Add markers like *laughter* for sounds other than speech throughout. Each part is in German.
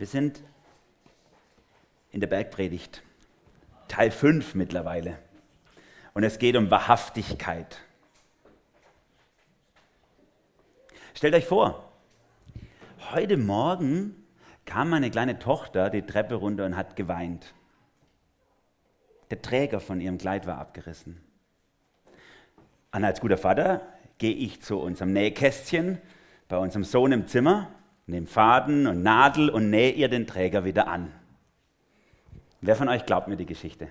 Wir sind in der Bergpredigt, Teil 5 mittlerweile. Und es geht um Wahrhaftigkeit. Stellt euch vor, heute Morgen kam meine kleine Tochter die Treppe runter und hat geweint. Der Träger von ihrem Kleid war abgerissen. Und als guter Vater gehe ich zu unserem Nähkästchen bei unserem Sohn im Zimmer, nehme Faden und Nadel und nähe ihr den Träger wieder an. Wer von euch glaubt mir die Geschichte?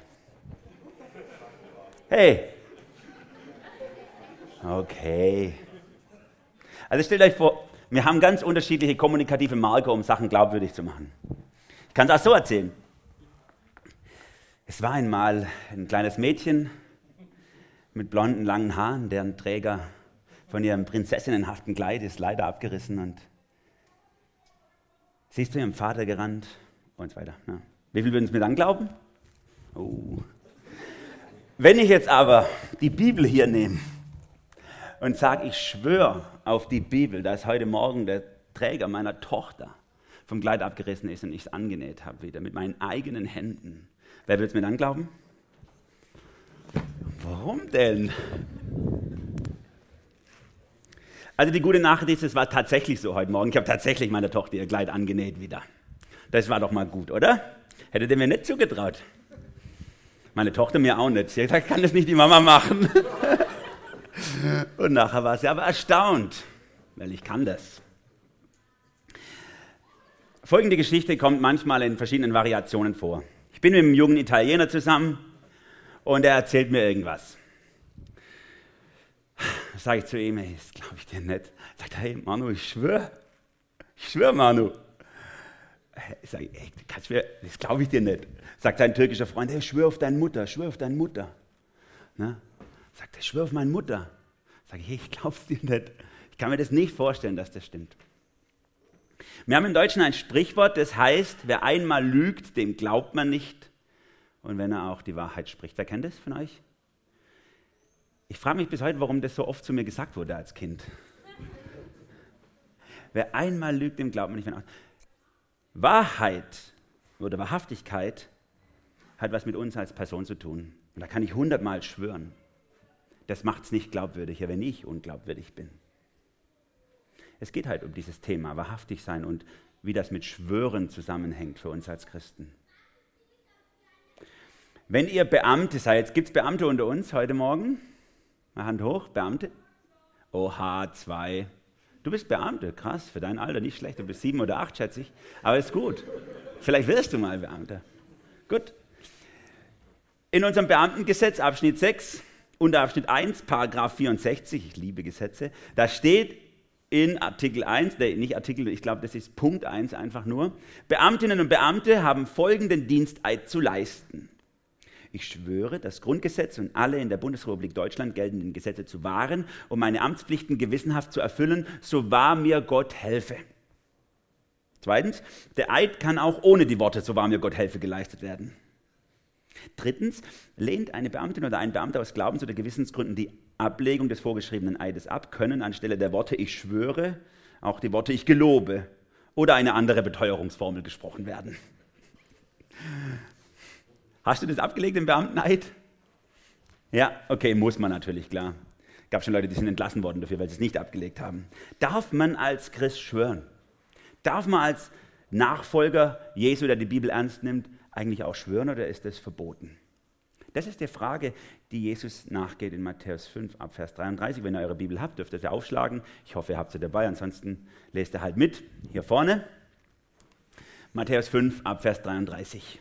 Hey! Okay. Also stellt euch vor, wir haben ganz unterschiedliche kommunikative Marker, um Sachen glaubwürdig zu machen. Ich kann es auch so erzählen. Es war einmal ein kleines Mädchen mit blonden, langen Haaren, deren Träger von ihrem prinzessinnenhaften Kleid ist leider abgerissen und sie ist zu ihrem Vater gerannt und so weiter. Ja. Wie viel würden es mir dann glauben? Oh. Wenn ich jetzt aber die Bibel hier nehme und sage, ich schwöre auf die Bibel, dass heute Morgen der Träger meiner Tochter vom Kleid abgerissen ist und ich es angenäht habe wieder mit meinen eigenen Händen, wer wird es mir dann glauben? Warum denn? Also die gute Nachricht ist, es war tatsächlich so heute Morgen. Ich habe tatsächlich meiner Tochter ihr Kleid angenäht wieder. Das war doch mal gut, oder? Hättet ihr mir nicht zugetraut. Meine Tochter mir auch nicht. Sie hat gesagt, kann das nicht die Mama machen? *laughs* Und nachher war sie aber erstaunt, weil ich kann das. Folgende Geschichte kommt manchmal in verschiedenen Variationen vor. Ich bin mit einem jungen Italiener zusammen und er erzählt mir irgendwas. Sage ich zu ihm, hey, das glaube ich dir nicht. Sagt er, hey Manu, ich schwöre, ich schwöre Manu. Ich sage, ey, das glaube ich dir nicht. Sagt sein türkischer Freund, hey, schwör auf deine Mutter, schwör auf deine Mutter. Ne? Sagt er, schwör auf meine Mutter. Sage ich, hey, ich glaube es dir nicht. Ich kann mir das nicht vorstellen, dass das stimmt. Wir haben im Deutschen ein Sprichwort, das heißt, wer einmal lügt, dem glaubt man nicht. Und wenn er auch die Wahrheit spricht. Wer kennt das von euch? Ich frage mich bis heute, warum das so oft zu mir gesagt wurde als Kind. *laughs* wer einmal lügt, dem glaubt man nicht. Wenn auch Wahrheit oder Wahrhaftigkeit hat was mit uns als Person zu tun. Und da kann ich hundertmal schwören. Das macht es nicht glaubwürdiger, wenn ich unglaubwürdig bin. Es geht halt um dieses Thema, wahrhaftig sein und wie das mit Schwören zusammenhängt für uns als Christen. Wenn ihr Beamte seid, gibt es Beamte unter uns heute Morgen? Mal Hand hoch, Beamte. Oha, zwei. Du bist Beamte, krass, für dein Alter nicht schlecht. Du bist sieben oder acht, schätze ich. Aber ist gut. Vielleicht wirst du mal Beamter. Gut. In unserem Beamtengesetz, Abschnitt 6, Unterabschnitt 1, Paragraph 64, ich liebe Gesetze, da steht in Artikel 1, nee, nicht Artikel, ich glaube, das ist Punkt 1 einfach nur, Beamtinnen und Beamte haben folgenden Diensteid zu leisten. Ich schwöre, das Grundgesetz und alle in der Bundesrepublik Deutschland geltenden Gesetze zu wahren und meine Amtspflichten gewissenhaft zu erfüllen, so wahr mir Gott helfe. Zweitens, der Eid kann auch ohne die Worte, so wahr mir Gott helfe, geleistet werden. Drittens, lehnt eine Beamtin oder ein Beamter aus Glaubens- oder Gewissensgründen die Ablegung des vorgeschriebenen Eides ab, können anstelle der Worte ich schwöre auch die Worte ich gelobe oder eine andere Beteuerungsformel gesprochen werden. Hast du das abgelegt im Beamteneid? Ja, okay, muss man natürlich, klar. Gab schon Leute, die sind entlassen worden dafür, weil sie es nicht abgelegt haben. Darf man als Christ schwören? Darf man als Nachfolger Jesu, der die Bibel ernst nimmt, eigentlich auch schwören oder ist das verboten? Das ist die Frage, die Jesus nachgeht in Matthäus 5 ab Vers 33. Wenn ihr eure Bibel habt, dürft ihr sie aufschlagen. Ich hoffe, ihr habt sie dabei, ansonsten lest ihr halt mit. Hier vorne. Matthäus 5 ab Vers 33.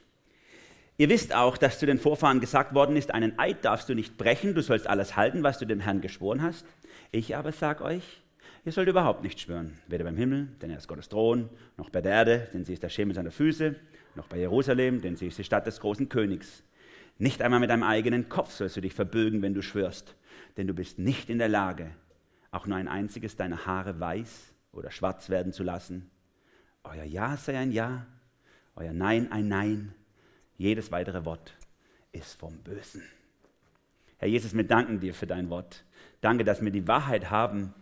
Ihr wisst auch, dass zu den Vorfahren gesagt worden ist, einen Eid darfst du nicht brechen, du sollst alles halten, was du dem Herrn geschworen hast. Ich aber sage euch, ihr sollt überhaupt nicht schwören, weder beim Himmel, denn er ist Gottes Thron, noch bei der Erde, denn sie ist der Schemel seiner Füße, noch bei Jerusalem, denn sie ist die Stadt des großen Königs. Nicht einmal mit deinem eigenen Kopf sollst du dich verbögen, wenn du schwörst, denn du bist nicht in der Lage, auch nur ein einziges deiner Haare weiß oder schwarz werden zu lassen. Euer Ja sei ein Ja, euer Nein ein Nein jedes weitere Wort ist vom Bösen. Herr Jesus, wir danken dir für dein Wort. Danke, dass wir die Wahrheit haben,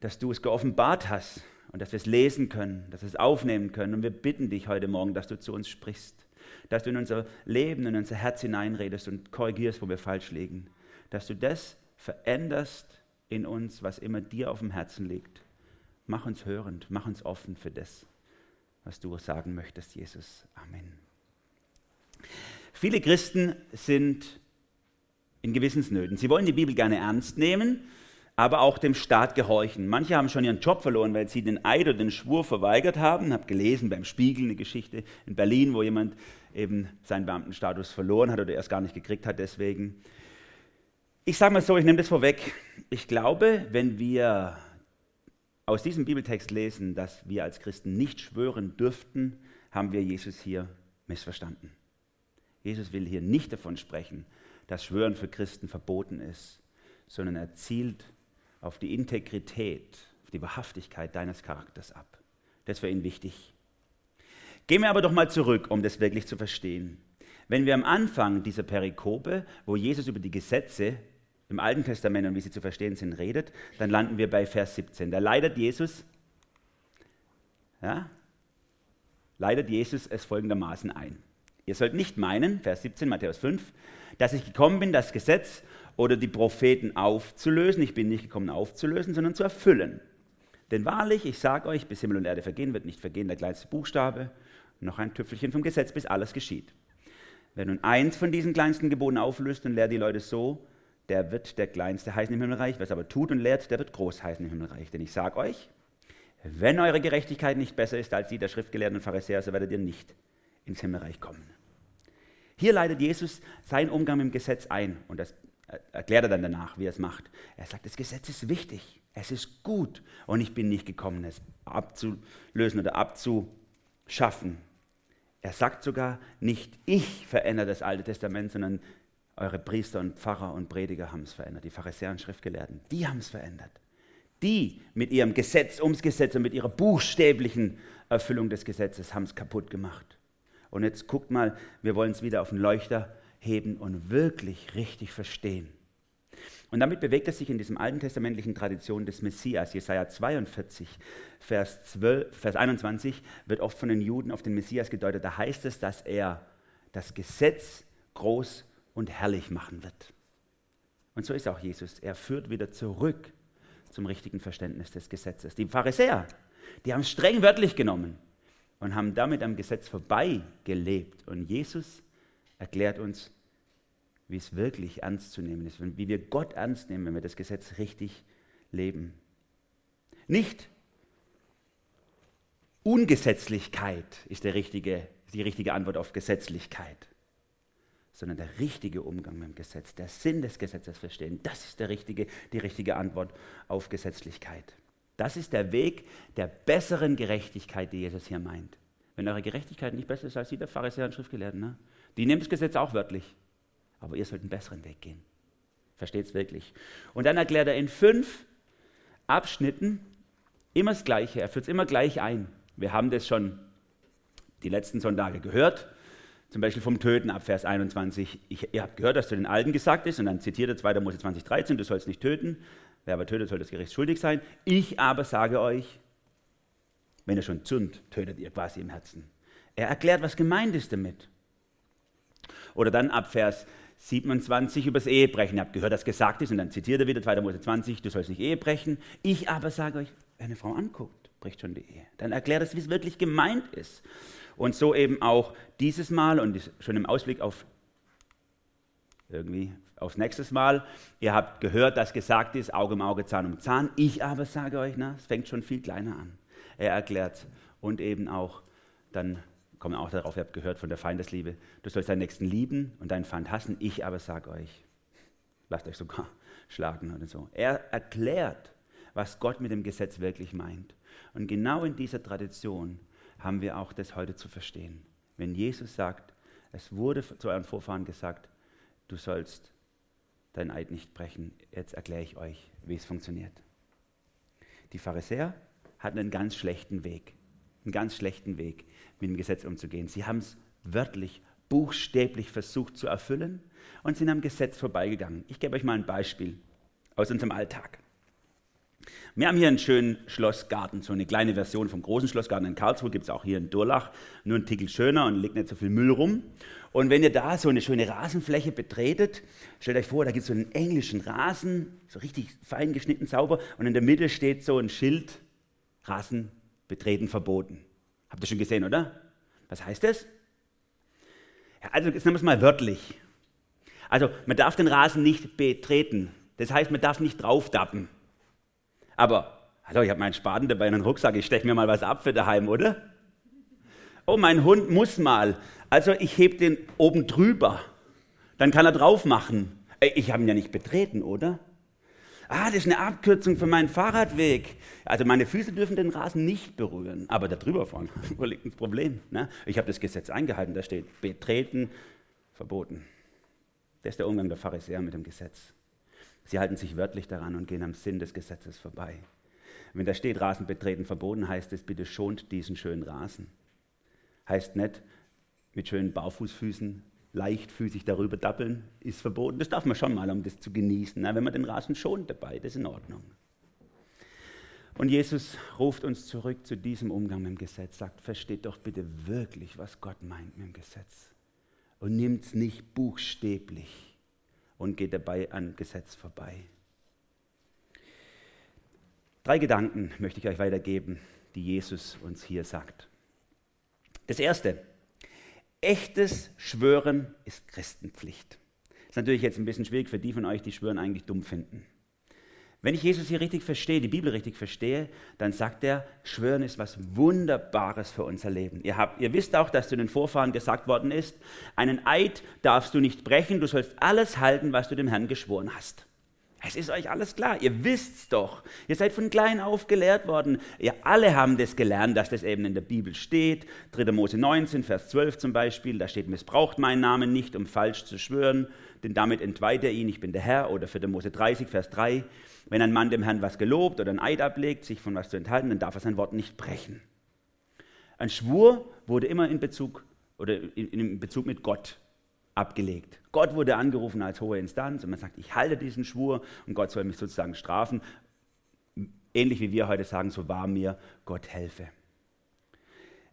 dass du es geoffenbart hast und dass wir es lesen können, dass wir es aufnehmen können. Und wir bitten dich heute Morgen, dass du zu uns sprichst, dass du in unser Leben, in unser Herz hineinredest und korrigierst, wo wir falsch liegen, dass du das veränderst in uns, was immer dir auf dem Herzen liegt. Mach uns hörend, mach uns offen für das, was du sagen möchtest, Jesus. Amen. Viele Christen sind in Gewissensnöten. Sie wollen die Bibel gerne ernst nehmen, aber auch dem Staat gehorchen. Manche haben schon ihren Job verloren, weil sie den Eid oder den Schwur verweigert haben. Ich habe gelesen beim Spiegel eine Geschichte in Berlin, wo jemand eben seinen Beamtenstatus verloren hat oder erst gar nicht gekriegt hat deswegen. Ich sage mal so, ich nehme das vorweg. Ich glaube, wenn wir aus diesem Bibeltext lesen, dass wir als Christen nicht schwören dürften, haben wir Jesus hier missverstanden. Jesus will hier nicht davon sprechen, dass Schwören für Christen verboten ist, sondern er zielt auf die Integrität, auf die Wahrhaftigkeit deines Charakters ab. Das wäre ihm wichtig. Gehen wir aber doch mal zurück, um das wirklich zu verstehen. Wenn wir am Anfang dieser Perikope, wo Jesus über die Gesetze im Alten Testament und wie sie zu verstehen sind, redet, dann landen wir bei Vers 17. Da leidet Jesus, ja, leidet Jesus es folgendermaßen ein. Ihr sollt nicht meinen, Vers 17, Matthäus 5, dass ich gekommen bin, das Gesetz oder die Propheten aufzulösen. Ich bin nicht gekommen, aufzulösen, sondern zu erfüllen. Denn wahrlich, ich sage euch, bis Himmel und Erde vergehen, wird nicht vergehen der kleinste Buchstabe, noch ein Tüpfelchen vom Gesetz, bis alles geschieht. Wer nun eins von diesen kleinsten Geboten auflöst und lehrt die Leute so, der wird der Kleinste heißen im Himmelreich. Wer es aber tut und lehrt, der wird groß heißen im Himmelreich. Denn ich sage euch, wenn eure Gerechtigkeit nicht besser ist als die der Schriftgelehrten und Pharisäer, so werdet ihr nicht ins Himmelreich kommen. Hier leitet Jesus seinen Umgang mit dem Gesetz ein und das erklärt er dann danach, wie er es macht. Er sagt, das Gesetz ist wichtig, es ist gut und ich bin nicht gekommen, es abzulösen oder abzuschaffen. Er sagt sogar, nicht ich verändere das Alte Testament, sondern eure Priester und Pfarrer und Prediger haben es verändert, die Pharisäer und Schriftgelehrten, die haben es verändert. Die mit ihrem Gesetz ums Gesetz und mit ihrer buchstäblichen Erfüllung des Gesetzes haben es kaputt gemacht. Und jetzt guckt mal, wir wollen es wieder auf den Leuchter heben und wirklich richtig verstehen. Und damit bewegt er sich in diesem alten testamentlichen Tradition des Messias. Jesaja 42, Vers, 12, Vers 21 wird oft von den Juden auf den Messias gedeutet. Da heißt es, dass er das Gesetz groß und herrlich machen wird. Und so ist auch Jesus. Er führt wieder zurück zum richtigen Verständnis des Gesetzes. Die Pharisäer, die haben es streng wörtlich genommen und haben damit am Gesetz vorbei gelebt. Und Jesus erklärt uns, wie es wirklich ernst zu nehmen ist, wie wir Gott ernst nehmen, wenn wir das Gesetz richtig leben. Nicht Ungesetzlichkeit ist richtige, die richtige Antwort auf Gesetzlichkeit, sondern der richtige Umgang mit dem Gesetz, der Sinn des Gesetzes verstehen. Das ist der richtige, die richtige Antwort auf Gesetzlichkeit. Das ist der Weg der besseren Gerechtigkeit, die Jesus hier meint. Wenn eure Gerechtigkeit nicht besser ist als die der Pharisäer und Schriftgelehrten, ne? die nehmen das Gesetz auch wörtlich. Aber ihr sollt einen besseren Weg gehen. Versteht es wirklich. Und dann erklärt er in fünf Abschnitten immer das Gleiche. Er führt es immer gleich ein. Wir haben das schon die letzten Sonntage gehört. Zum Beispiel vom Töten ab Vers 21. Ich, ihr habt gehört, dass zu den Alten gesagt ist, und dann zitiert er 2. Mose 20, 13, du sollst nicht töten. Wer aber tötet, soll das Gericht schuldig sein. Ich aber sage euch, wenn ihr schon zündet, tötet ihr quasi im Herzen. Er erklärt, was gemeint ist damit. Oder dann ab Vers 27 über das Ehebrechen. Ihr habt gehört, dass gesagt ist, und dann zitiert er wieder 2. Mose 20, du sollst nicht Ehe brechen. Ich aber sage euch, wer eine Frau anguckt, bricht schon die Ehe. Dann erklärt es, wie es wirklich gemeint ist. Und so eben auch dieses Mal und schon im Ausblick auf irgendwie aufs nächste Mal. Ihr habt gehört, dass gesagt ist, Auge um Auge, Zahn um Zahn. Ich aber sage euch, na, es fängt schon viel kleiner an. Er erklärt und eben auch, dann kommen auch darauf, ihr habt gehört von der Feindesliebe, du sollst deinen Nächsten lieben und deinen Feind hassen. Ich aber sage euch, lasst euch sogar *laughs* schlagen oder so. Er erklärt, was Gott mit dem Gesetz wirklich meint. Und genau in dieser Tradition haben wir auch das heute zu verstehen. Wenn Jesus sagt, es wurde zu euren Vorfahren gesagt, du sollst dein Eid nicht brechen. Jetzt erkläre ich euch, wie es funktioniert. Die Pharisäer hatten einen ganz schlechten Weg, einen ganz schlechten Weg, mit dem Gesetz umzugehen. Sie haben es wörtlich, buchstäblich versucht zu erfüllen und sind am Gesetz vorbeigegangen. Ich gebe euch mal ein Beispiel aus unserem Alltag. Wir haben hier einen schönen Schlossgarten, so eine kleine Version vom großen Schlossgarten in Karlsruhe, gibt es auch hier in Durlach, nur ein Tickel schöner und liegt nicht so viel Müll rum. Und wenn ihr da so eine schöne Rasenfläche betretet, stellt euch vor, da gibt es so einen englischen Rasen, so richtig fein geschnitten, sauber, und in der Mitte steht so ein Schild, Rasen betreten verboten. Habt ihr schon gesehen, oder? Was heißt das? Ja, also jetzt nehmen wir es mal wörtlich. Also man darf den Rasen nicht betreten. Das heißt, man darf nicht draufdappen. Aber, hallo, ich habe meinen Spaten dabei in den Rucksack, ich steche mir mal was ab für daheim, oder? Oh, mein Hund muss mal. Also ich hebe den oben drüber. Dann kann er drauf machen. Ich habe ihn ja nicht betreten, oder? Ah, das ist eine Abkürzung für meinen Fahrradweg. Also meine Füße dürfen den Rasen nicht berühren, aber da drüber fahren, *laughs* wo liegt das Problem? Ne? Ich habe das Gesetz eingehalten, da steht betreten, verboten. Das ist der Umgang der Pharisäer mit dem Gesetz. Sie halten sich wörtlich daran und gehen am Sinn des Gesetzes vorbei. Wenn da steht, Rasen betreten verboten, heißt es, bitte schont diesen schönen Rasen. Heißt nicht, mit schönen Barfußfüßen leichtfüßig darüber dappeln, ist verboten. Das darf man schon mal, um das zu genießen. wenn man den Rasen schont dabei, das ist in Ordnung. Und Jesus ruft uns zurück zu diesem Umgang mit dem Gesetz, sagt, versteht doch bitte wirklich, was Gott meint mit dem Gesetz. Und nimmt es nicht buchstäblich und geht dabei an Gesetz vorbei. Drei Gedanken möchte ich euch weitergeben, die Jesus uns hier sagt. Das erste, echtes Schwören ist Christenpflicht. Das ist natürlich jetzt ein bisschen schwierig für die von euch, die Schwören eigentlich dumm finden. Wenn ich Jesus hier richtig verstehe, die Bibel richtig verstehe, dann sagt er, Schwören ist was Wunderbares für unser Leben. Ihr, habt, ihr wisst auch, dass zu den Vorfahren gesagt worden ist, einen Eid darfst du nicht brechen, du sollst alles halten, was du dem Herrn geschworen hast. Es ist euch alles klar, ihr wisst's doch. Ihr seid von klein auf gelehrt worden. Ihr alle haben das gelernt, dass das eben in der Bibel steht. 3. Mose 19, Vers 12 zum Beispiel, da steht, missbraucht meinen Namen nicht, um falsch zu schwören, denn damit entweiht er ihn, ich bin der Herr. Oder 4. Mose 30, Vers 3, wenn ein Mann dem Herrn was gelobt oder ein Eid ablegt, sich von was zu enthalten, dann darf er sein Wort nicht brechen. Ein Schwur wurde immer in Bezug oder in, Bezug mit Gott abgelegt. Gott wurde angerufen als hohe Instanz und man sagt, ich halte diesen Schwur und Gott soll mich sozusagen strafen. Ähnlich wie wir heute sagen, so wahr mir Gott helfe.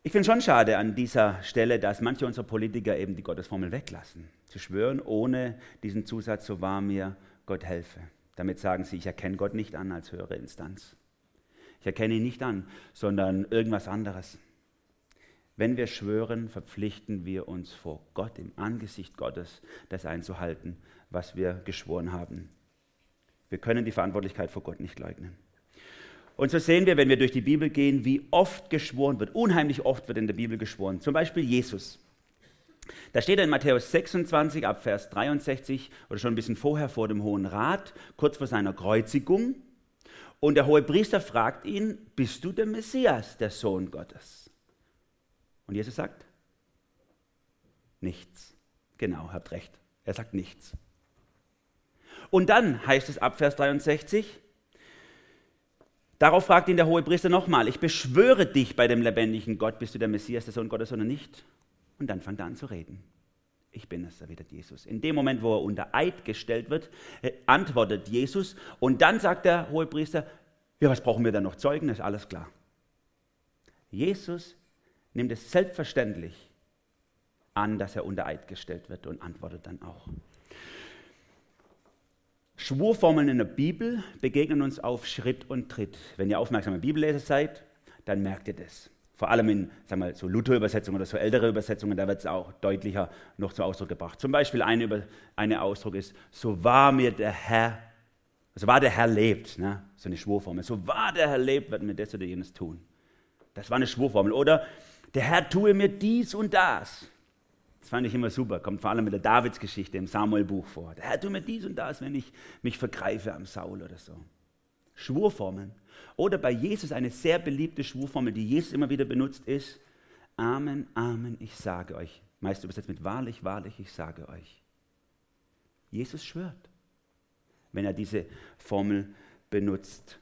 Ich finde schon schade an dieser Stelle, dass manche unserer Politiker eben die Gottesformel weglassen. Zu schwören ohne diesen Zusatz, so wahr mir Gott helfe. Damit sagen sie, ich erkenne Gott nicht an als höhere Instanz. Ich erkenne ihn nicht an, sondern irgendwas anderes. Wenn wir schwören, verpflichten wir uns vor Gott, im Angesicht Gottes, das einzuhalten, was wir geschworen haben. Wir können die Verantwortlichkeit vor Gott nicht leugnen. Und so sehen wir, wenn wir durch die Bibel gehen, wie oft geschworen wird. Unheimlich oft wird in der Bibel geschworen. Zum Beispiel Jesus. Da steht er in Matthäus 26 ab Vers 63 oder schon ein bisschen vorher vor dem Hohen Rat, kurz vor seiner Kreuzigung. Und der hohe Priester fragt ihn, bist du der Messias, der Sohn Gottes? Und Jesus sagt, nichts. Genau, habt recht. Er sagt nichts. Und dann heißt es ab Vers 63, darauf fragt ihn der hohe Priester nochmal, ich beschwöre dich bei dem lebendigen Gott, bist du der Messias, der Sohn Gottes oder nicht? Und dann fängt er an zu reden. Ich bin es, erwidert Jesus. In dem Moment, wo er unter Eid gestellt wird, äh, antwortet Jesus und dann sagt der Hohepriester, ja, was brauchen wir dann noch Zeugen? ist alles klar. Jesus nimmt es selbstverständlich an, dass er unter Eid gestellt wird und antwortet dann auch. Schwurformeln in der Bibel begegnen uns auf Schritt und Tritt. Wenn ihr aufmerksame Bibelleser seid, dann merkt ihr das. Vor allem in sagen wir, so Luther-Übersetzungen oder so ältere Übersetzungen, da wird es auch deutlicher noch zum Ausdruck gebracht. Zum Beispiel ein eine Ausdruck ist, so wahr mir der Herr, so wahr der Herr lebt, ne? so eine Schwurformel, so wahr der Herr lebt, wird mir das oder jenes tun. Das war eine Schwurformel. Oder der Herr tue mir dies und das. Das fand ich immer super, kommt vor allem mit der Davidsgeschichte im Samuel-Buch vor. Der Herr tue mir dies und das, wenn ich mich vergreife am Saul oder so. Schwurformeln. Oder bei Jesus eine sehr beliebte Schwurformel, die Jesus immer wieder benutzt, ist Amen, Amen, ich sage euch. Meist übersetzt mit wahrlich, wahrlich, ich sage euch. Jesus schwört, wenn er diese Formel benutzt.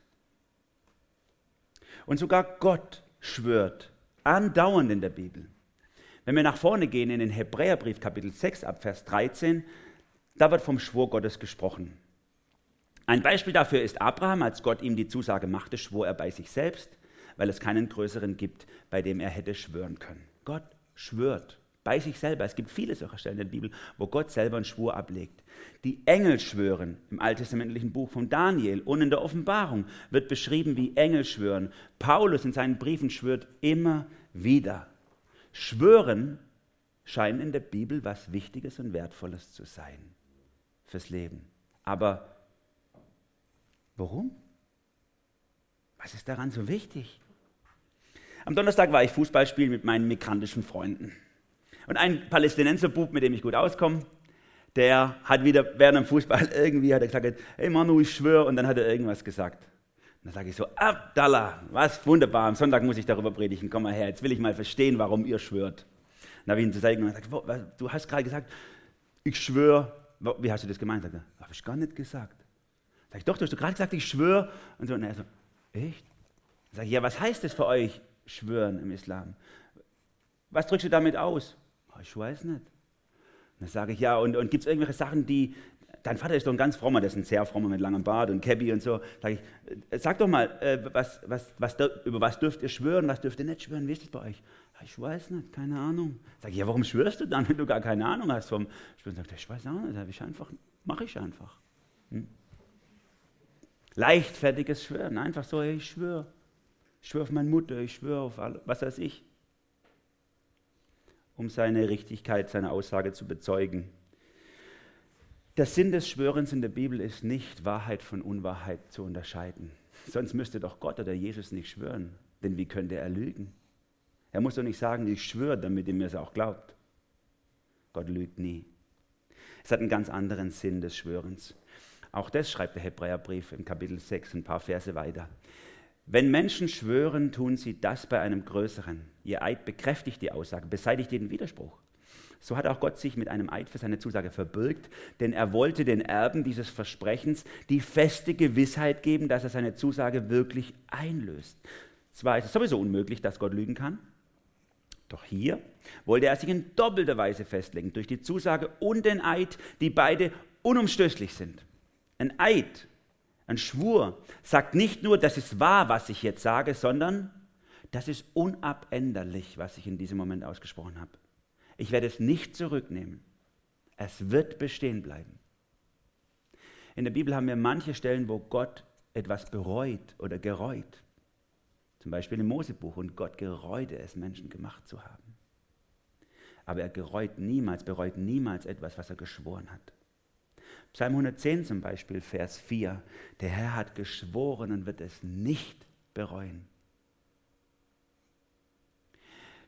Und sogar Gott schwört andauernd in der Bibel. Wenn wir nach vorne gehen in den Hebräerbrief Kapitel 6 ab Vers 13, da wird vom Schwur Gottes gesprochen. Ein Beispiel dafür ist Abraham, als Gott ihm die Zusage machte, schwor er bei sich selbst, weil es keinen größeren gibt, bei dem er hätte schwören können. Gott schwört bei sich selber. Es gibt viele solcher Stellen in der Bibel, wo Gott selber einen Schwur ablegt. Die Engel schwören im alttestamentlichen Buch von Daniel und in der Offenbarung wird beschrieben, wie Engel schwören. Paulus in seinen Briefen schwört immer wieder. Schwören scheint in der Bibel was Wichtiges und Wertvolles zu sein fürs Leben. Aber warum? Was ist daran so wichtig? Am Donnerstag war ich Fußball spielen mit meinen migrantischen Freunden. Und ein Palästinenserbub, mit dem ich gut auskomme, der hat wieder während dem Fußball *laughs* irgendwie hat er gesagt, hey Manu, ich schwöre, und dann hat er irgendwas gesagt. Dann sage ich so, Abdallah, was wunderbar, am Sonntag muss ich darüber predigen, komm mal her, jetzt will ich mal verstehen, warum ihr schwört. Dann habe ich ihn zu zeigen und gesagt, du hast gerade gesagt, ich schwöre, wie hast du das gemeint? Habe ich gar nicht gesagt. Sag ich, doch, du hast gerade gesagt, ich schwöre. Und so, und er so, echt? Sag ich, ja, was heißt das für euch, schwören im Islam? Was drückst du damit aus? Ich weiß nicht. Dann sage ich, ja, und, und gibt es irgendwelche Sachen, die, dein Vater ist doch ein ganz frommer, der ist ein sehr frommer mit langem Bart und Cabby und so. Sag ich, äh, sag doch mal, äh, was, was, was, über was dürft ihr schwören, was dürft ihr nicht schwören, wie ist das bei euch? Ich weiß nicht, keine Ahnung. Sag ich, ja, warum schwörst du dann, wenn du gar keine Ahnung hast vom Schwören? Sagt er, ich weiß auch nicht, ich einfach, mache ich einfach. Hm? Leichtfertiges Schwören, einfach so, ich schwöre. Ich schwöre auf meine Mutter, ich schwöre auf alle, was weiß ich um seine Richtigkeit seiner Aussage zu bezeugen. Der Sinn des Schwörens in der Bibel ist nicht, Wahrheit von Unwahrheit zu unterscheiden. Sonst müsste doch Gott oder Jesus nicht schwören, denn wie könnte er lügen? Er muss doch nicht sagen, ich schwöre, damit ihr mir es auch glaubt. Gott lügt nie. Es hat einen ganz anderen Sinn des Schwörens. Auch das schreibt der Hebräerbrief in Kapitel 6, ein paar Verse weiter. Wenn Menschen schwören, tun sie das bei einem Größeren. Ihr Eid bekräftigt die Aussage, beseitigt jeden Widerspruch. So hat auch Gott sich mit einem Eid für seine Zusage verbürgt, denn er wollte den Erben dieses Versprechens die feste Gewissheit geben, dass er seine Zusage wirklich einlöst. Zwar ist es sowieso unmöglich, dass Gott lügen kann, doch hier wollte er sich in doppelter Weise festlegen, durch die Zusage und den Eid, die beide unumstößlich sind. Ein Eid ein Schwur sagt nicht nur, das ist wahr, was ich jetzt sage, sondern das ist unabänderlich, was ich in diesem Moment ausgesprochen habe. Ich werde es nicht zurücknehmen. Es wird bestehen bleiben. In der Bibel haben wir manche Stellen, wo Gott etwas bereut oder gereut. Zum Beispiel im Mosebuch. Und Gott gereute es, Menschen gemacht zu haben. Aber er gereut niemals, bereut niemals etwas, was er geschworen hat. Psalm 110 zum Beispiel, Vers 4. Der Herr hat geschworen und wird es nicht bereuen.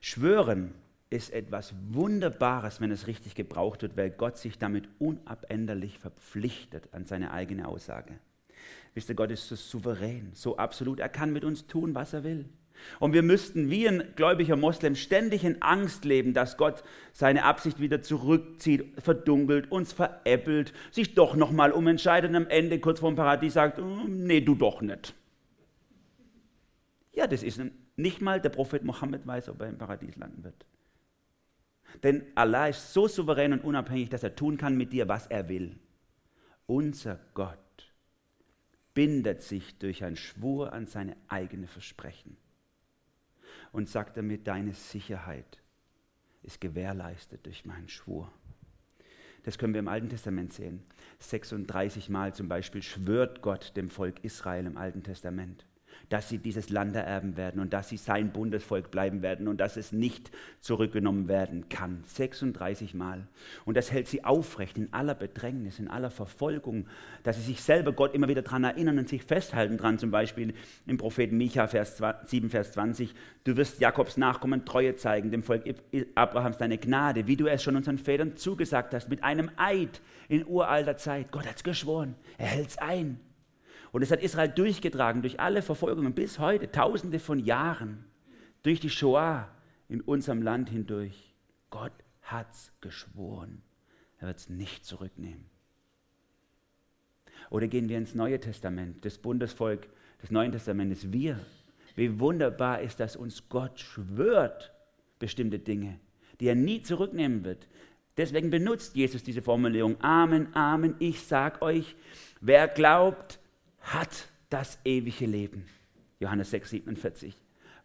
Schwören ist etwas Wunderbares, wenn es richtig gebraucht wird, weil Gott sich damit unabänderlich verpflichtet an seine eigene Aussage. Wisst ihr, Gott ist so souverän, so absolut. Er kann mit uns tun, was er will. Und wir müssten wie ein gläubiger Moslem ständig in Angst leben, dass Gott seine Absicht wieder zurückzieht, verdunkelt, uns veräppelt, sich doch nochmal umentscheidet und am Ende kurz vor dem Paradies sagt, oh, nee, du doch nicht. Ja, das ist nicht mal der Prophet Mohammed weiß, ob er im Paradies landen wird. Denn Allah ist so souverän und unabhängig, dass er tun kann mit dir, was er will. Unser Gott bindet sich durch einen Schwur an seine eigene Versprechen und sagt damit, deine Sicherheit ist gewährleistet durch meinen Schwur. Das können wir im Alten Testament sehen. 36 Mal zum Beispiel schwört Gott dem Volk Israel im Alten Testament dass sie dieses Land ererben werden und dass sie sein Bundesvolk bleiben werden und dass es nicht zurückgenommen werden kann. 36 Mal. Und das hält sie aufrecht in aller Bedrängnis, in aller Verfolgung, dass sie sich selber Gott immer wieder daran erinnern und sich festhalten dran. Zum Beispiel im Propheten Micha, Vers 7, Vers 20. Du wirst Jakobs Nachkommen Treue zeigen, dem Volk Abrahams deine Gnade, wie du es schon unseren Vätern zugesagt hast, mit einem Eid in uralter Zeit. Gott hat es geschworen. Er hält es ein. Und es hat Israel durchgetragen durch alle Verfolgungen bis heute, tausende von Jahren, durch die Shoah in unserem Land hindurch. Gott hat's geschworen. Er wird es nicht zurücknehmen. Oder gehen wir ins Neue Testament, das Bundesvolk des Neuen Testamentes, wir. Wie wunderbar ist, dass uns Gott schwört bestimmte Dinge, die er nie zurücknehmen wird. Deswegen benutzt Jesus diese Formulierung, Amen, Amen, ich sag euch, Wer glaubt, hat das ewige Leben. Johannes 6, 47.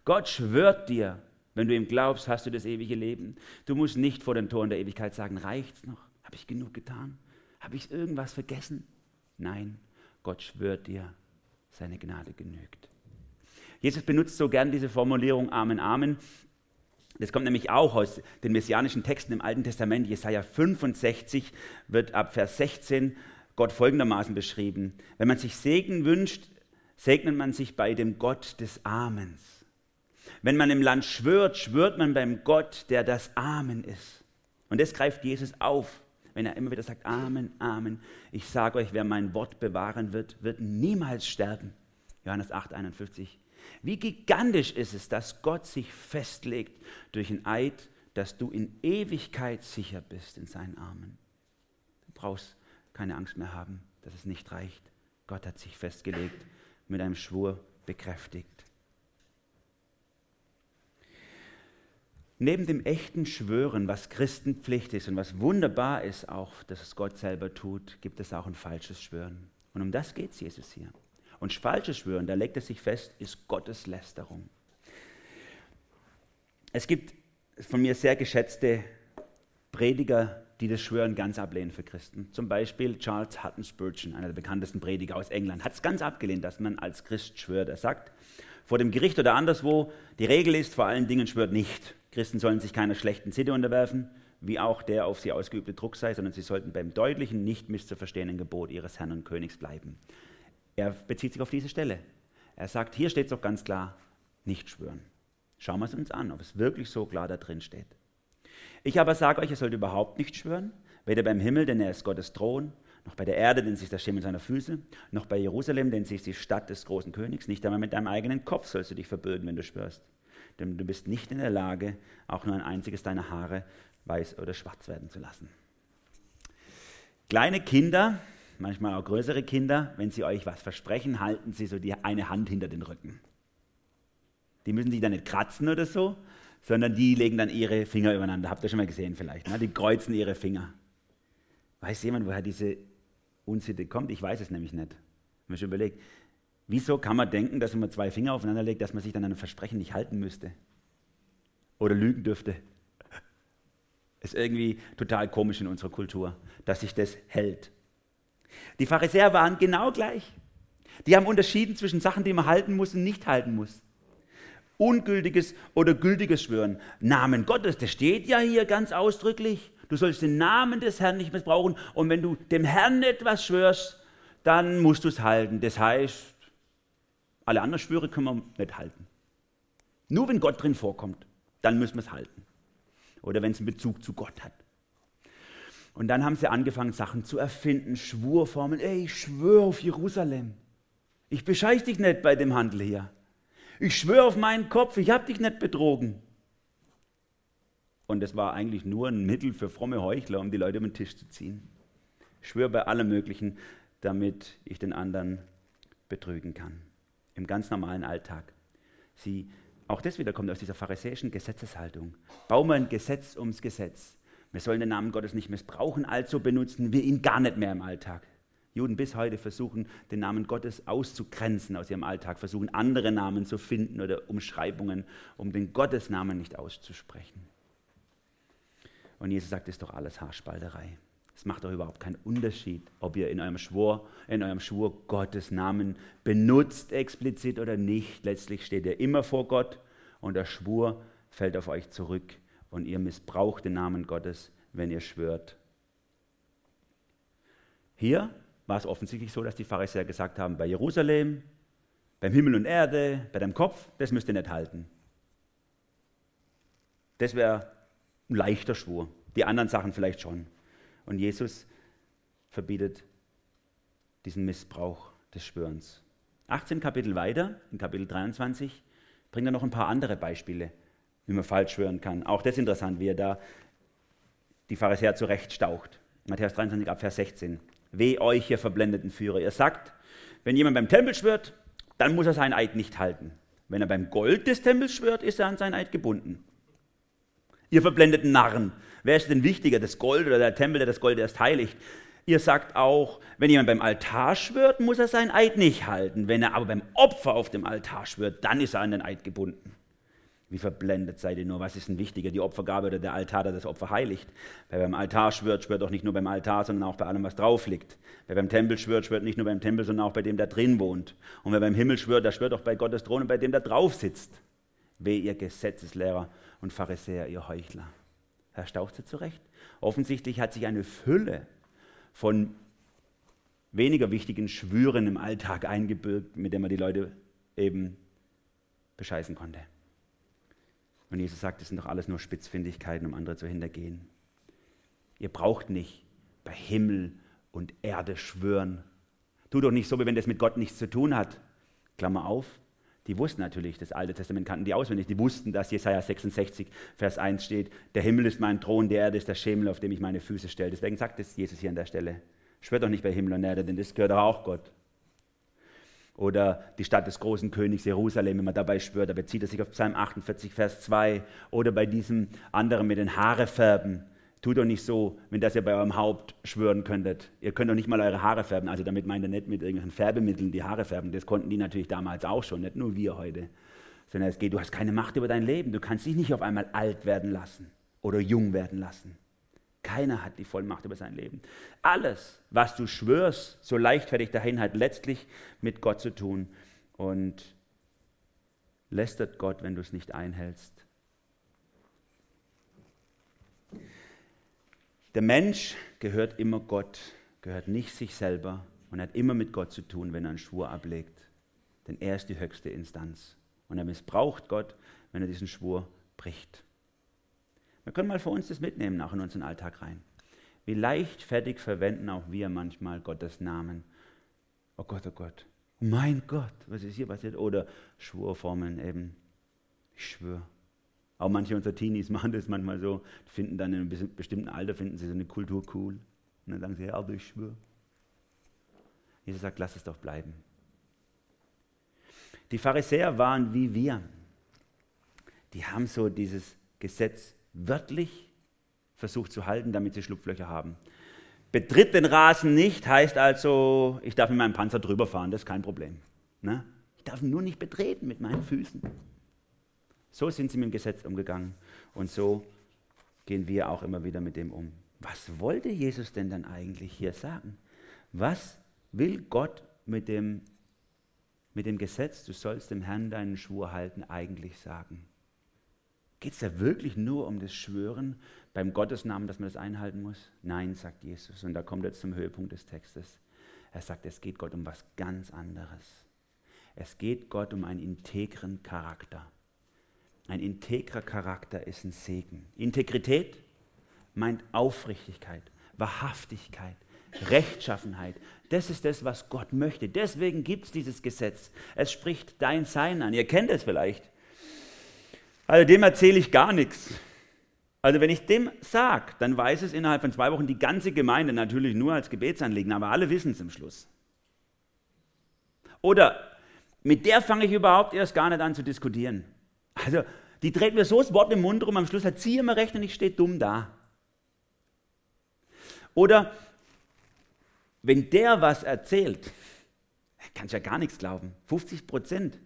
Gott schwört dir, wenn du ihm glaubst, hast du das ewige Leben. Du musst nicht vor den Toren der Ewigkeit sagen, reicht's noch? Habe ich genug getan? Habe ich irgendwas vergessen? Nein, Gott schwört dir, seine Gnade genügt. Jesus benutzt so gern diese Formulierung Amen, Amen. Das kommt nämlich auch aus den messianischen Texten im Alten Testament. Jesaja 65 wird ab Vers 16 Gott folgendermaßen beschrieben: Wenn man sich Segen wünscht, segnet man sich bei dem Gott des Amens. Wenn man im Land schwört, schwört man beim Gott, der das Amen ist. Und das greift Jesus auf, wenn er immer wieder sagt: Amen, Amen. Ich sage euch, wer mein Wort bewahren wird, wird niemals sterben. Johannes 8, 51. Wie gigantisch ist es, dass Gott sich festlegt durch ein Eid, dass du in Ewigkeit sicher bist in seinen Armen. Du brauchst keine Angst mehr haben, dass es nicht reicht. Gott hat sich festgelegt, mit einem Schwur bekräftigt. Neben dem echten Schwören, was Christenpflicht ist und was wunderbar ist auch, dass es Gott selber tut, gibt es auch ein falsches Schwören. Und um das geht es Jesus hier. Und falsches Schwören, da legt es sich fest, ist Gotteslästerung. Es gibt von mir sehr geschätzte Prediger, die das Schwören ganz ablehnen für Christen. Zum Beispiel Charles Hutton Spurgeon, einer der bekanntesten Prediger aus England, hat es ganz abgelehnt, dass man als Christ schwört. Er sagt, vor dem Gericht oder anderswo, die Regel ist, vor allen Dingen schwört nicht. Christen sollen sich keiner schlechten Sitte unterwerfen, wie auch der auf sie ausgeübte Druck sei, sondern sie sollten beim deutlichen, nicht misszuverstehenden Gebot ihres Herrn und Königs bleiben. Er bezieht sich auf diese Stelle. Er sagt, hier steht es doch ganz klar, nicht schwören. Schauen wir es uns an, ob es wirklich so klar da drin steht. Ich aber sage euch, ihr sollt überhaupt nicht schwören, weder beim Himmel, denn er ist Gottes Thron, noch bei der Erde, denn sie ist der Schemel seiner Füße, noch bei Jerusalem, denn sie ist die Stadt des großen Königs. Nicht einmal mit deinem eigenen Kopf sollst du dich verbürden, wenn du schwörst. Denn du bist nicht in der Lage, auch nur ein einziges deiner Haare weiß oder schwarz werden zu lassen. Kleine Kinder manchmal auch größere Kinder, wenn sie euch was versprechen, halten sie so die eine Hand hinter den Rücken. Die müssen sich dann nicht kratzen oder so, sondern die legen dann ihre Finger übereinander. Habt ihr schon mal gesehen vielleicht? Ne? Die kreuzen ihre Finger. Weiß jemand, woher diese Unsitte kommt? Ich weiß es nämlich nicht. Ich habe mir schon überlegt, wieso kann man denken, dass wenn man zwei Finger aufeinander legt, dass man sich dann an ein Versprechen nicht halten müsste? Oder lügen dürfte? Ist irgendwie total komisch in unserer Kultur, dass sich das hält. Die Pharisäer waren genau gleich. Die haben unterschieden zwischen Sachen, die man halten muss und nicht halten muss. Ungültiges oder gültiges Schwören. Namen Gottes, das steht ja hier ganz ausdrücklich. Du sollst den Namen des Herrn nicht missbrauchen. Und wenn du dem Herrn etwas schwörst, dann musst du es halten. Das heißt, alle anderen Schwüre können wir nicht halten. Nur wenn Gott drin vorkommt, dann müssen wir es halten. Oder wenn es einen Bezug zu Gott hat. Und dann haben sie angefangen, Sachen zu erfinden, Schwurformeln. Ey, ich schwöre auf Jerusalem. Ich bescheiß dich nicht bei dem Handel hier. Ich schwöre auf meinen Kopf, ich habe dich nicht betrogen. Und das war eigentlich nur ein Mittel für fromme Heuchler, um die Leute um den Tisch zu ziehen. Ich schwöre bei allem Möglichen, damit ich den anderen betrügen kann. Im ganz normalen Alltag. Sie, auch das wieder kommt aus dieser pharisäischen Gesetzeshaltung. Bauen wir ein Gesetz ums Gesetz. Wir sollen den Namen Gottes nicht missbrauchen, also benutzen wir ihn gar nicht mehr im Alltag. Juden bis heute versuchen, den Namen Gottes auszugrenzen aus ihrem Alltag, versuchen andere Namen zu finden oder Umschreibungen, um den Gottesnamen nicht auszusprechen. Und Jesus sagt, das ist doch alles Haarspalterei. Es macht doch überhaupt keinen Unterschied, ob ihr in eurem Schwur, in eurem Schwur Gottes Namen benutzt explizit oder nicht. Letztlich steht er immer vor Gott und der Schwur fällt auf euch zurück und ihr missbraucht den Namen Gottes, wenn ihr schwört. Hier war es offensichtlich so, dass die Pharisäer gesagt haben, bei Jerusalem, beim Himmel und Erde, bei deinem Kopf, das müsst ihr nicht halten. Das wäre ein leichter Schwur. Die anderen Sachen vielleicht schon. Und Jesus verbietet diesen Missbrauch des Schwörens. 18 Kapitel weiter, in Kapitel 23, bringt er noch ein paar andere Beispiele wie man falsch schwören kann. Auch das ist interessant, wie er da die Pharisäer zurechtstaucht. Matthäus 23 ab Vers 16. Weh euch, ihr verblendeten Führer. Ihr sagt, wenn jemand beim Tempel schwört, dann muss er seinen Eid nicht halten. Wenn er beim Gold des Tempels schwört, ist er an seinen Eid gebunden. Ihr verblendeten Narren. Wer ist denn wichtiger, das Gold oder der Tempel, der das Gold erst heiligt? Ihr sagt auch, wenn jemand beim Altar schwört, muss er seinen Eid nicht halten. Wenn er aber beim Opfer auf dem Altar schwört, dann ist er an den Eid gebunden. Wie verblendet seid ihr nur? Was ist denn wichtiger, die Opfergabe oder der Altar, der das Opfer heiligt? Wer beim Altar schwört, schwört doch nicht nur beim Altar, sondern auch bei allem, was drauf liegt. Wer beim Tempel schwört, schwört nicht nur beim Tempel, sondern auch bei dem, der drin wohnt. Und wer beim Himmel schwört, der schwört auch bei Gottes Thron und bei dem, der drauf sitzt. Weh, ihr Gesetzeslehrer und Pharisäer, ihr Heuchler. Herr Stauchte zurecht. Offensichtlich hat sich eine Fülle von weniger wichtigen Schwüren im Alltag eingebürgt, mit denen man die Leute eben bescheißen konnte. Und Jesus sagt, das sind doch alles nur Spitzfindigkeiten, um andere zu hintergehen. Ihr braucht nicht bei Himmel und Erde schwören. Tu doch nicht so, wie wenn das mit Gott nichts zu tun hat. Klammer auf. Die wussten natürlich, das Alte Testament kannten die auswendig. Die wussten, dass Jesaja 66, Vers 1 steht: Der Himmel ist mein Thron, die Erde ist der Schemel, auf dem ich meine Füße stelle. Deswegen sagt es Jesus hier an der Stelle. Schwört doch nicht bei Himmel und Erde, denn das gehört auch Gott. Oder die Stadt des großen Königs Jerusalem, wenn man dabei schwört, da bezieht er sich auf Psalm 48, Vers 2. Oder bei diesem anderen mit den Haare färben. Tut doch nicht so, wenn das ihr bei eurem Haupt schwören könntet. Ihr könnt doch nicht mal eure Haare färben. Also damit meint er nicht mit irgendwelchen Färbemitteln die Haare färben. Das konnten die natürlich damals auch schon, nicht nur wir heute. Sondern es geht, du hast keine Macht über dein Leben. Du kannst dich nicht auf einmal alt werden lassen oder jung werden lassen. Keiner hat die Vollmacht über sein Leben. Alles, was du schwörst, so leichtfertig dahin, hat letztlich mit Gott zu tun und lästert Gott, wenn du es nicht einhältst. Der Mensch gehört immer Gott, gehört nicht sich selber und hat immer mit Gott zu tun, wenn er einen Schwur ablegt. Denn er ist die höchste Instanz. Und er missbraucht Gott, wenn er diesen Schwur bricht. Wir können mal für uns das mitnehmen, nach in unseren Alltag rein. Wie leichtfertig verwenden auch wir manchmal Gottes Namen. Oh Gott, oh Gott. Mein Gott, was ist hier passiert? Oder Schwurformeln eben. Ich schwöre. Auch manche unserer Teenies *laughs* machen das manchmal so, finden dann in einem bestimmten Alter, finden sie so eine Kultur cool. Und dann sagen sie, ja, aber ich schwöre. Jesus sagt, lass es doch bleiben. Die Pharisäer waren wie wir. Die haben so dieses Gesetz wörtlich versucht zu halten, damit sie Schlupflöcher haben. Betritt den Rasen nicht, heißt also, ich darf mit meinem Panzer drüber fahren, das ist kein Problem. Ne? Ich darf ihn nur nicht betreten mit meinen Füßen. So sind sie mit dem Gesetz umgegangen und so gehen wir auch immer wieder mit dem um. Was wollte Jesus denn dann eigentlich hier sagen? Was will Gott mit dem, mit dem Gesetz, du sollst dem Herrn deinen Schwur halten, eigentlich sagen? Geht es da wirklich nur um das Schwören beim Gottesnamen, dass man das einhalten muss? Nein, sagt Jesus. Und da kommt jetzt zum Höhepunkt des Textes. Er sagt, es geht Gott um was ganz anderes. Es geht Gott um einen integren Charakter. Ein integrer Charakter ist ein Segen. Integrität meint Aufrichtigkeit, Wahrhaftigkeit, Rechtschaffenheit. Das ist das, was Gott möchte. Deswegen gibt es dieses Gesetz. Es spricht dein Sein an. Ihr kennt es vielleicht. Also dem erzähle ich gar nichts. Also wenn ich dem sage, dann weiß es innerhalb von zwei Wochen die ganze Gemeinde, natürlich nur als Gebetsanliegen, aber alle wissen es im Schluss. Oder mit der fange ich überhaupt erst gar nicht an zu diskutieren. Also die dreht mir so das Wort im Mund rum, am Schluss hat sie immer recht und ich stehe dumm da. Oder wenn der was erzählt, kannst ja gar nichts glauben. 50 Prozent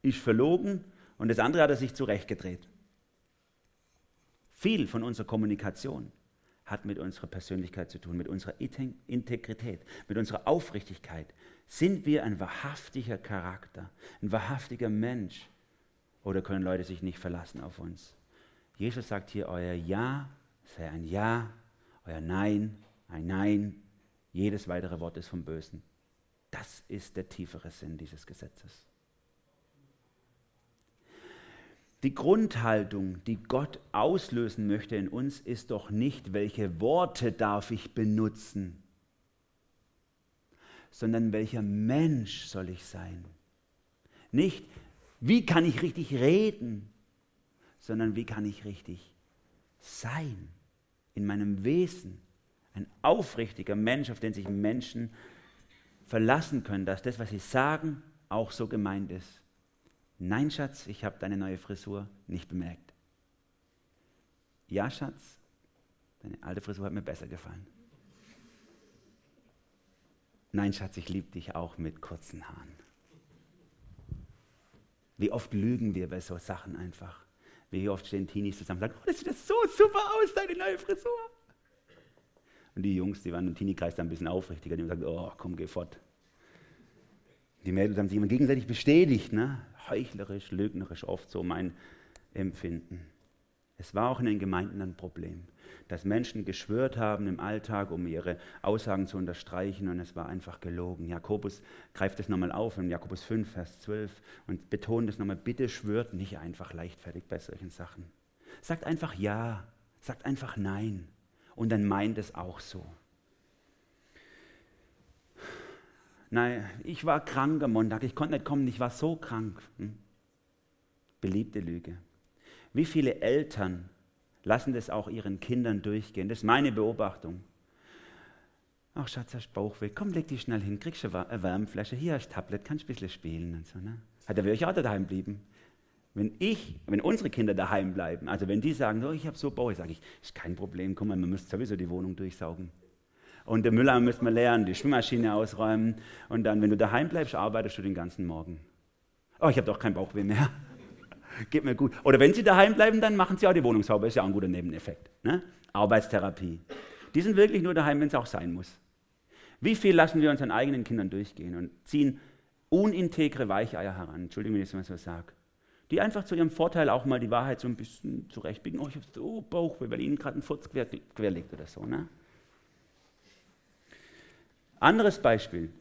ist verlogen und das andere hat er sich zurechtgedreht. Viel von unserer Kommunikation hat mit unserer Persönlichkeit zu tun, mit unserer Integrität, mit unserer Aufrichtigkeit. Sind wir ein wahrhaftiger Charakter, ein wahrhaftiger Mensch oder können Leute sich nicht verlassen auf uns? Jesus sagt hier, euer Ja sei ein Ja, euer Nein ein Nein. Jedes weitere Wort ist vom Bösen. Das ist der tiefere Sinn dieses Gesetzes. Die Grundhaltung, die Gott auslösen möchte in uns, ist doch nicht, welche Worte darf ich benutzen, sondern welcher Mensch soll ich sein. Nicht, wie kann ich richtig reden, sondern wie kann ich richtig sein in meinem Wesen. Ein aufrichtiger Mensch, auf den sich Menschen verlassen können, dass das, was sie sagen, auch so gemeint ist. Nein, Schatz, ich habe deine neue Frisur nicht bemerkt. Ja, Schatz, deine alte Frisur hat mir besser gefallen. Nein, Schatz, ich liebe dich auch mit kurzen Haaren. Wie oft lügen wir bei so Sachen einfach. Wie oft stehen Teenies zusammen und sagen, oh, das sieht so super aus, deine neue Frisur. Und die Jungs, die waren im Teenie-Kreis da ein bisschen aufrichtiger, die haben gesagt, oh, komm, geh fort. Die Mädels haben sich immer gegenseitig bestätigt, ne? heuchlerisch, lügnerisch oft so mein Empfinden. Es war auch in den Gemeinden ein Problem, dass Menschen geschwört haben im Alltag, um ihre Aussagen zu unterstreichen und es war einfach gelogen. Jakobus greift es nochmal auf in Jakobus 5, Vers 12 und betont es nochmal, bitte schwört nicht einfach leichtfertig bei solchen Sachen. Sagt einfach Ja, sagt einfach Nein und dann meint es auch so. Nein, ich war krank am Montag, ich konnte nicht kommen, ich war so krank. Hm? Beliebte Lüge. Wie viele Eltern lassen das auch ihren Kindern durchgehen? Das ist meine Beobachtung. Ach, Schatz, hast Bauchweh. Komm, leg dich schnell hin. Kriegst du eine Wärmflasche? Hier hast du Tablet, kannst ein bisschen spielen und so. Ne? Hat er wirklich auch daheim bleiben? Wenn ich, wenn unsere Kinder daheim bleiben, also wenn die sagen, oh, ich habe so Bauch, sage ich, ist kein Problem, komm mal, man müsste sowieso die Wohnung durchsaugen. Und den Müller müssen wir leeren, die Schwimmmaschine ausräumen. Und dann, wenn du daheim bleibst, arbeitest du den ganzen Morgen. Oh, ich habe doch keinen Bauchweh mehr. *laughs* Geht mir gut. Oder wenn sie daheim bleiben, dann machen sie auch die Wohnung sauber. Ist ja auch ein guter Nebeneffekt. Ne? Arbeitstherapie. Die sind wirklich nur daheim, wenn es auch sein muss. Wie viel lassen wir unseren eigenen Kindern durchgehen und ziehen unintegre Weicheier heran? Entschuldigung, wenn ich es mal so sage. Die einfach zu ihrem Vorteil auch mal die Wahrheit so ein bisschen zurechtbiegen. Oh, ich habe so Bauchweh, weil ihnen gerade ein Furz quer, quer liegt oder so. Ne? Anderes Beispiel.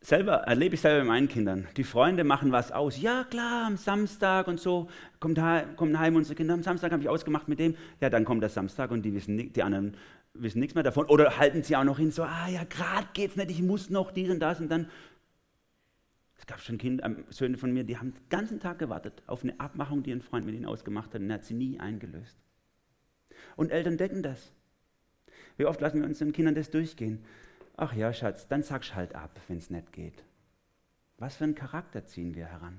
Selber erlebe ich selber mit meinen Kindern. Die Freunde machen was aus. Ja, klar, am Samstag und so. Kommt kommen heim unsere Kinder. Am Samstag habe ich ausgemacht mit dem. Ja, dann kommt der Samstag und die, wissen, die anderen wissen nichts mehr davon. Oder halten sie auch noch hin, so, ah ja, gerade geht's nicht, ich muss noch dies und das. Und dann, es gab schon Kinder, ähm, Söhne von mir, die haben den ganzen Tag gewartet auf eine Abmachung, die ein Freund mit ihnen ausgemacht hat. Und er hat sie nie eingelöst. Und Eltern decken das. Wie oft lassen wir uns den Kindern das durchgehen? Ach ja, Schatz, dann sag's halt ab, wenn es nicht geht. Was für einen Charakter ziehen wir heran?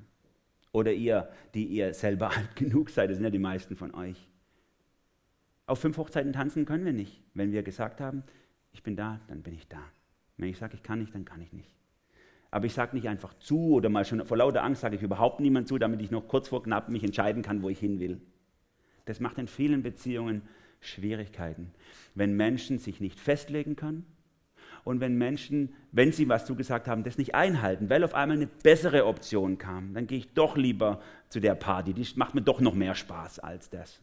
Oder ihr, die ihr selber *laughs* alt genug seid, das sind ja die meisten von euch. Auf fünf Hochzeiten tanzen können wir nicht. Wenn wir gesagt haben, ich bin da, dann bin ich da. Wenn ich sage, ich kann nicht, dann kann ich nicht. Aber ich sage nicht einfach zu oder mal schon vor lauter Angst sage ich überhaupt niemand zu, damit ich noch kurz vor knapp mich entscheiden kann, wo ich hin will. Das macht in vielen Beziehungen Schwierigkeiten, wenn Menschen sich nicht festlegen können und wenn Menschen, wenn sie was zugesagt haben, das nicht einhalten, weil auf einmal eine bessere Option kam, dann gehe ich doch lieber zu der Party, die macht mir doch noch mehr Spaß als das.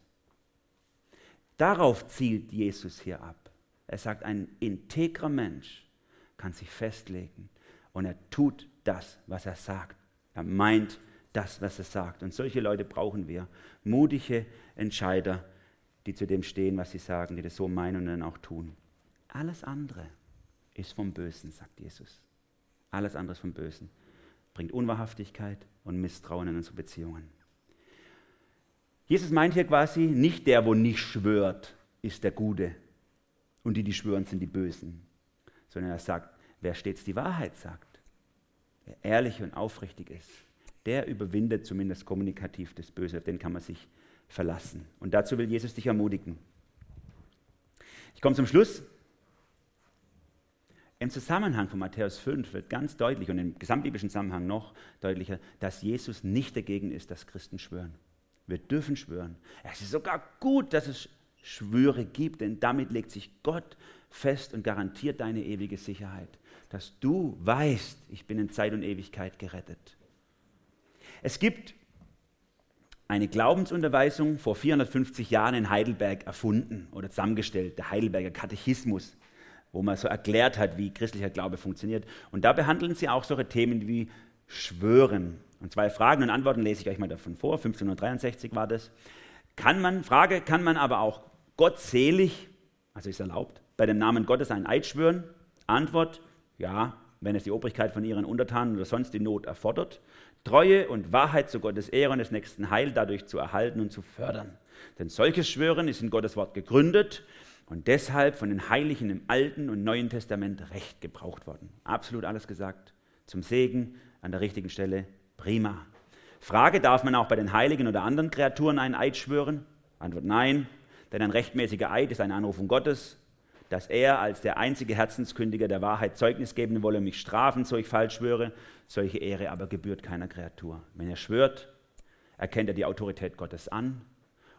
Darauf zielt Jesus hier ab. Er sagt, ein integrer Mensch kann sich festlegen und er tut das, was er sagt. Er meint das, was er sagt. Und solche Leute brauchen wir. Mutige Entscheider, die zu dem stehen, was sie sagen, die das so meinen und dann auch tun. Alles andere ist vom Bösen, sagt Jesus. Alles andere ist vom Bösen. Bringt Unwahrhaftigkeit und Misstrauen in unsere Beziehungen. Jesus meint hier quasi, nicht der, wo nicht schwört, ist der Gute. Und die, die schwören, sind die Bösen. Sondern er sagt, wer stets die Wahrheit sagt, wer ehrlich und aufrichtig ist, der überwindet zumindest kommunikativ das Böse, auf den kann man sich verlassen. Und dazu will Jesus dich ermutigen. Ich komme zum Schluss. Im Zusammenhang von Matthäus 5 wird ganz deutlich und im gesamtbiblischen Zusammenhang noch deutlicher, dass Jesus nicht dagegen ist, dass Christen schwören. Wir dürfen schwören. Es ist sogar gut, dass es Schwüre gibt, denn damit legt sich Gott fest und garantiert deine ewige Sicherheit, dass du weißt, ich bin in Zeit und Ewigkeit gerettet. Es gibt eine Glaubensunterweisung vor 450 Jahren in Heidelberg erfunden oder zusammengestellt, der Heidelberger Katechismus, wo man so erklärt hat, wie christlicher Glaube funktioniert. Und da behandeln sie auch solche Themen wie Schwören. Und zwei Fragen und Antworten lese ich euch mal davon vor. 1563 war das. Kann man, Frage, kann man aber auch gottselig, also ist erlaubt, bei dem Namen Gottes einen Eid schwören? Antwort, ja, wenn es die Obrigkeit von ihren Untertanen oder sonst die Not erfordert. Treue und Wahrheit zu Gottes Ehre und des nächsten Heil dadurch zu erhalten und zu fördern. Denn solches Schwören ist in Gottes Wort gegründet und deshalb von den Heiligen im Alten und Neuen Testament recht gebraucht worden. Absolut alles gesagt. Zum Segen an der richtigen Stelle. Prima. Frage, darf man auch bei den Heiligen oder anderen Kreaturen einen Eid schwören? Antwort nein, denn ein rechtmäßiger Eid ist eine Anrufung Gottes. Dass er als der einzige Herzenskündiger der Wahrheit Zeugnis geben wolle, mich strafen, so ich falsch schwöre. Solche Ehre aber gebührt keiner Kreatur. Wenn er schwört, erkennt er die Autorität Gottes an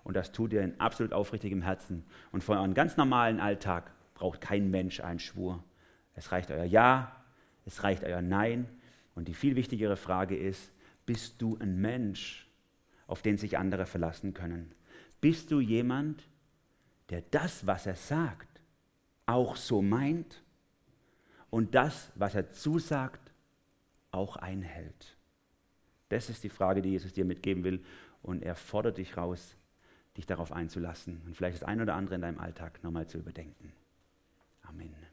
und das tut er in absolut aufrichtigem Herzen. Und für euren ganz normalen Alltag braucht kein Mensch einen Schwur. Es reicht euer Ja, es reicht euer Nein. Und die viel wichtigere Frage ist, bist du ein Mensch, auf den sich andere verlassen können? Bist du jemand, der das, was er sagt, auch so meint und das, was er zusagt, auch einhält? Das ist die Frage, die Jesus dir mitgeben will. Und er fordert dich raus, dich darauf einzulassen und vielleicht das ein oder andere in deinem Alltag nochmal zu überdenken. Amen.